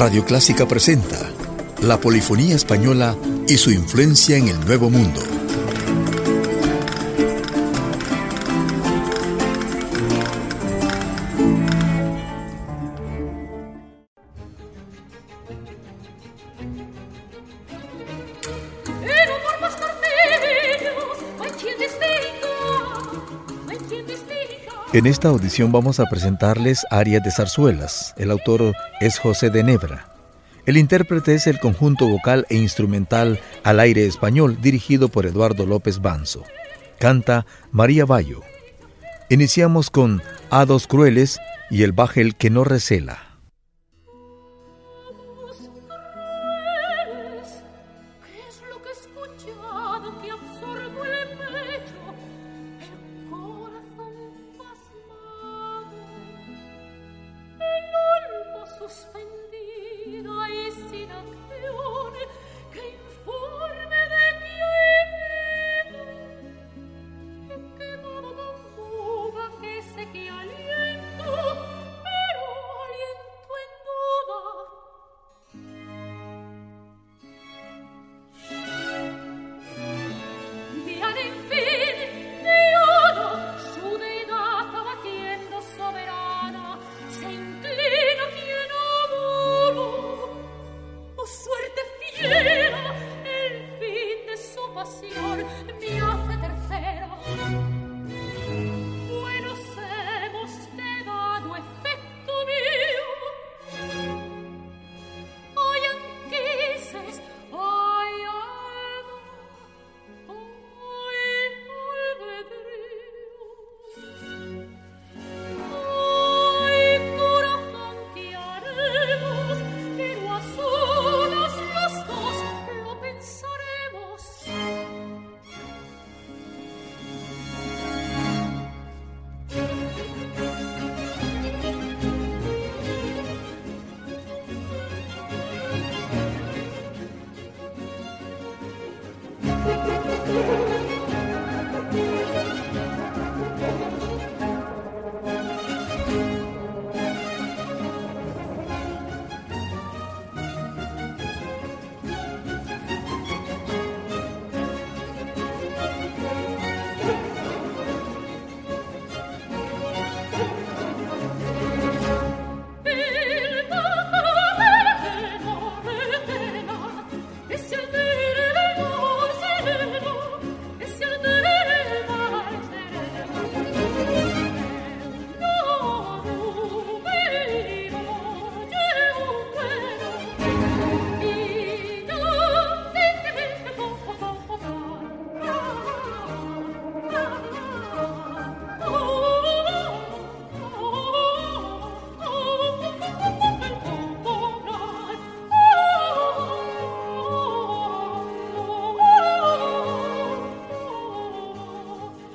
Radio Clásica presenta la polifonía española y su influencia en el Nuevo Mundo. En esta audición vamos a presentarles arias de zarzuelas. El autor es José de Nebra. El intérprete es el conjunto vocal e instrumental al aire español dirigido por Eduardo López Banzo. Canta María Bayo. Iniciamos con Hados Crueles y el bajel que no recela.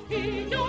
filho.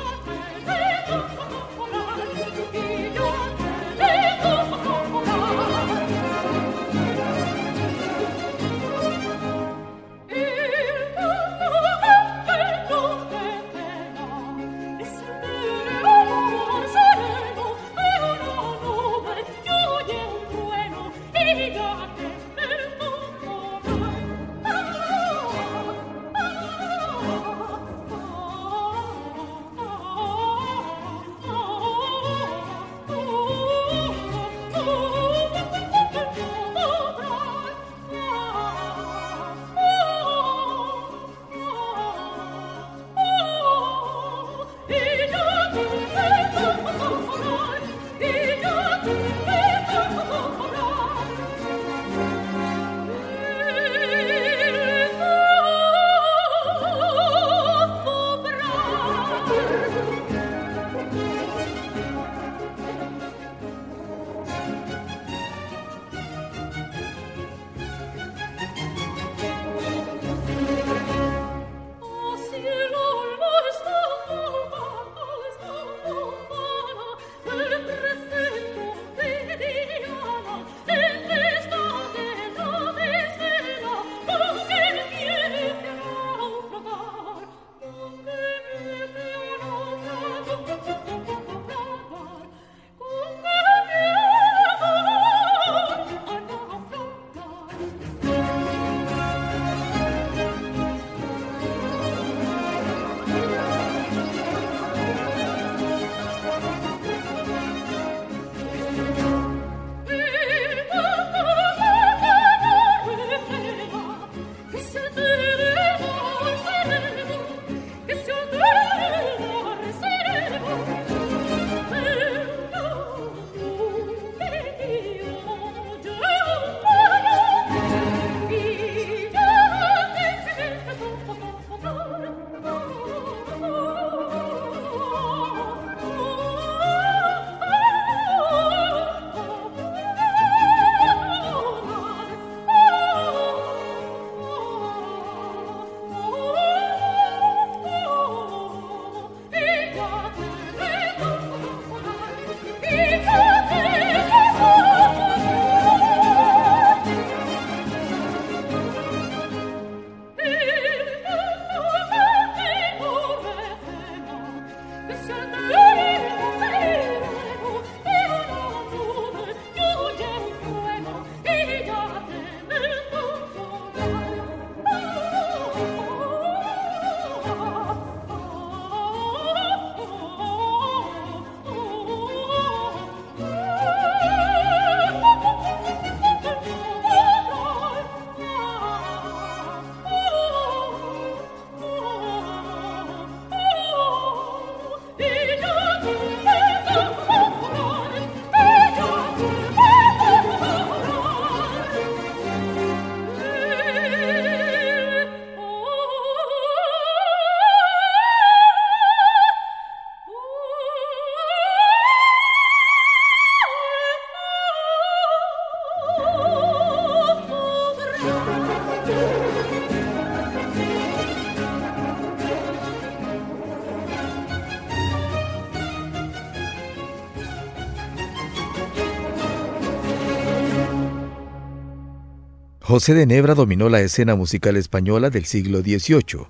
José de Nebra dominó la escena musical española del siglo XVIII,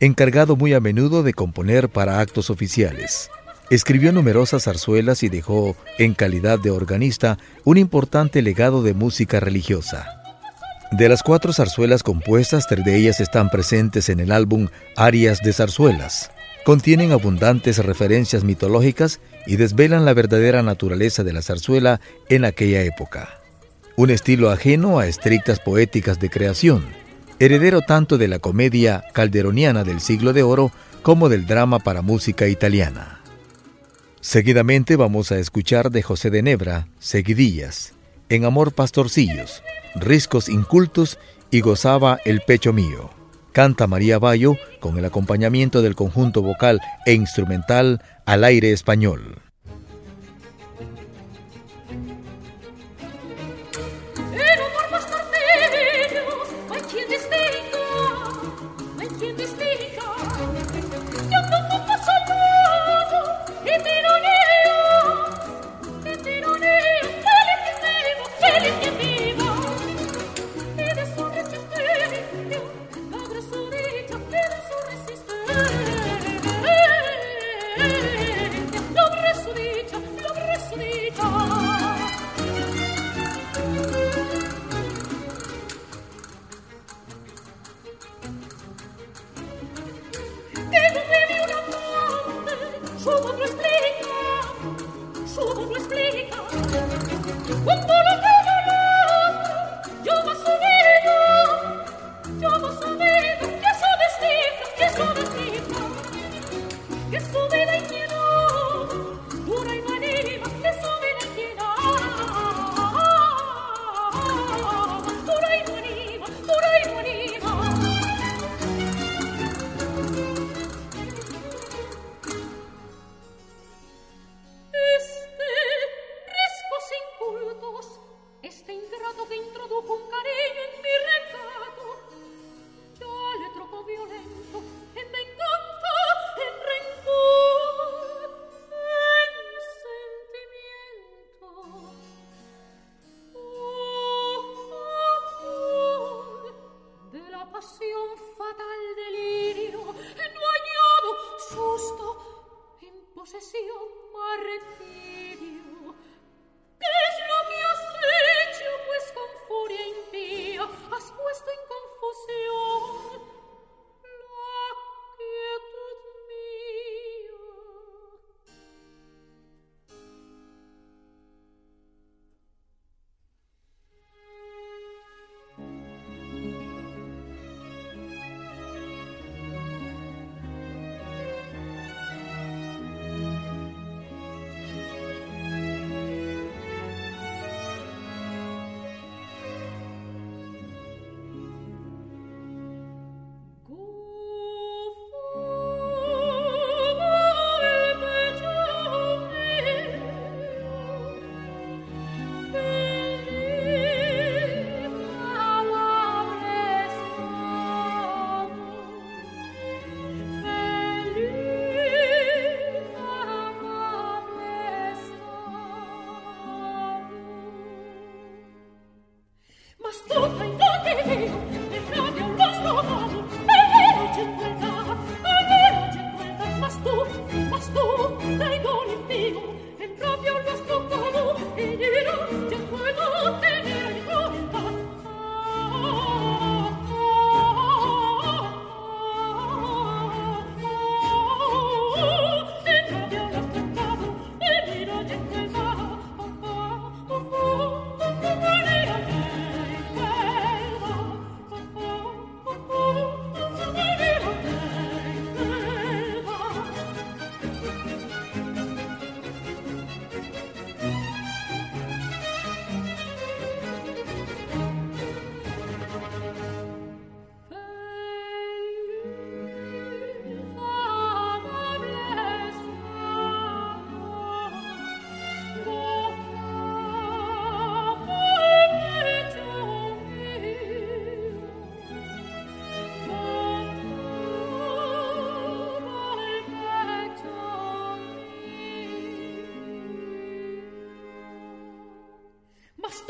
encargado muy a menudo de componer para actos oficiales. Escribió numerosas zarzuelas y dejó, en calidad de organista, un importante legado de música religiosa. De las cuatro zarzuelas compuestas, tres de ellas están presentes en el álbum Arias de zarzuelas. Contienen abundantes referencias mitológicas y desvelan la verdadera naturaleza de la zarzuela en aquella época un estilo ajeno a estrictas poéticas de creación, heredero tanto de la comedia calderoniana del siglo de oro como del drama para música italiana. Seguidamente vamos a escuchar de José de Nebra, Seguidillas, En Amor Pastorcillos, Riscos Incultos y Gozaba el Pecho Mío. Canta María Bayo con el acompañamiento del conjunto vocal e instrumental al aire español.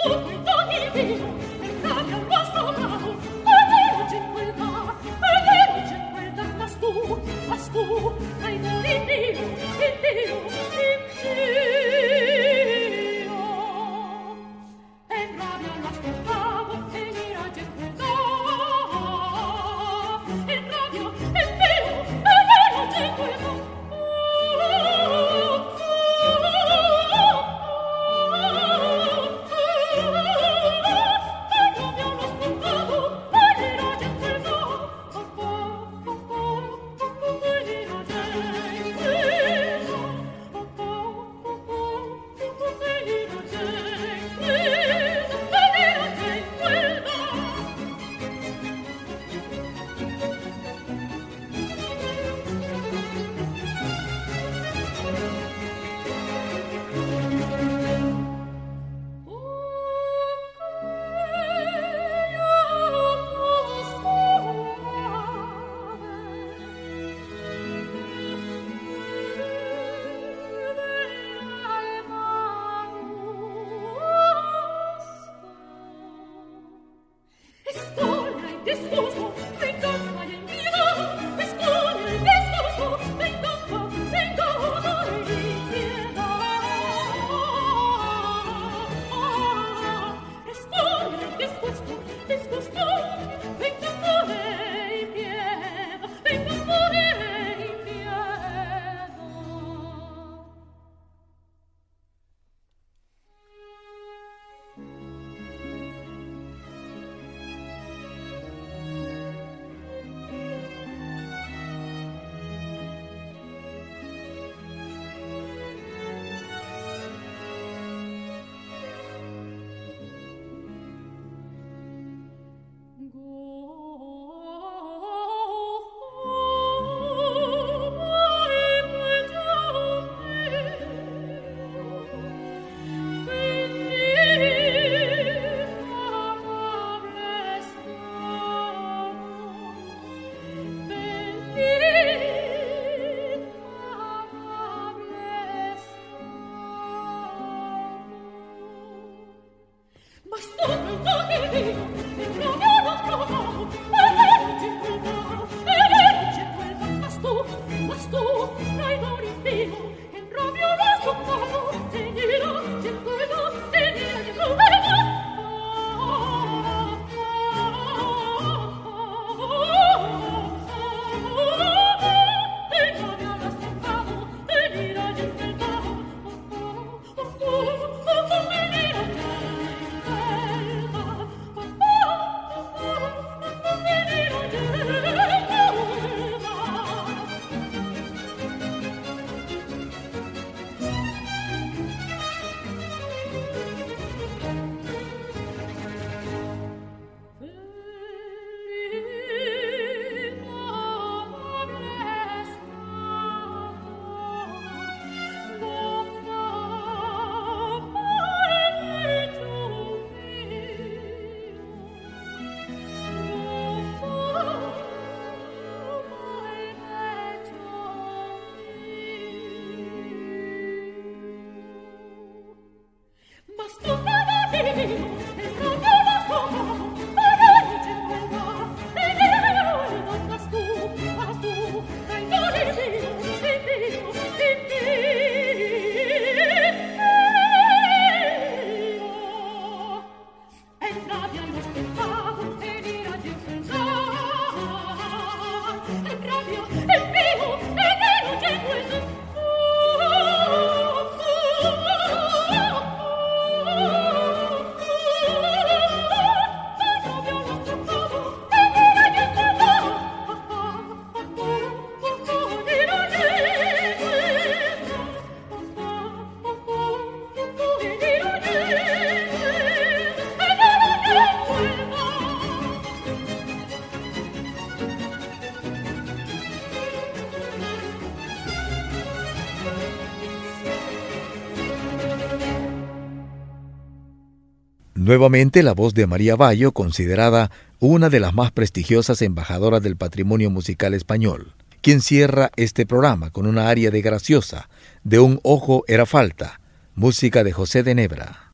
Dimmi, dimmi, dimmi Nuevamente la voz de María Bayo, considerada una de las más prestigiosas embajadoras del patrimonio musical español, quien cierra este programa con una aria de graciosa, de un ojo era falta, música de José de Nebra.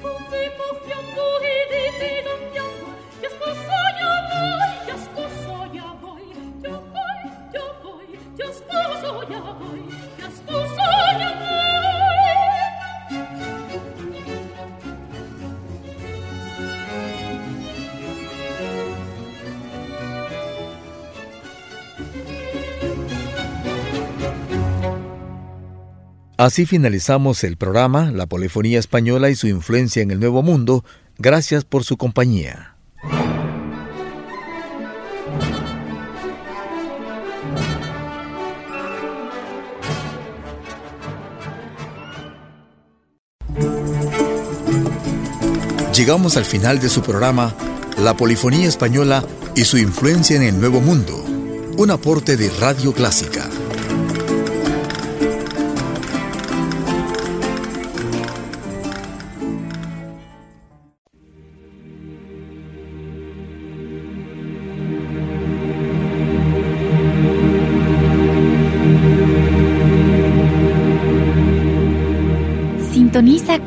Respondei porque eu Así finalizamos el programa La Polifonía Española y su influencia en el Nuevo Mundo. Gracias por su compañía. Llegamos al final de su programa La Polifonía Española y su influencia en el Nuevo Mundo, un aporte de Radio Clásica.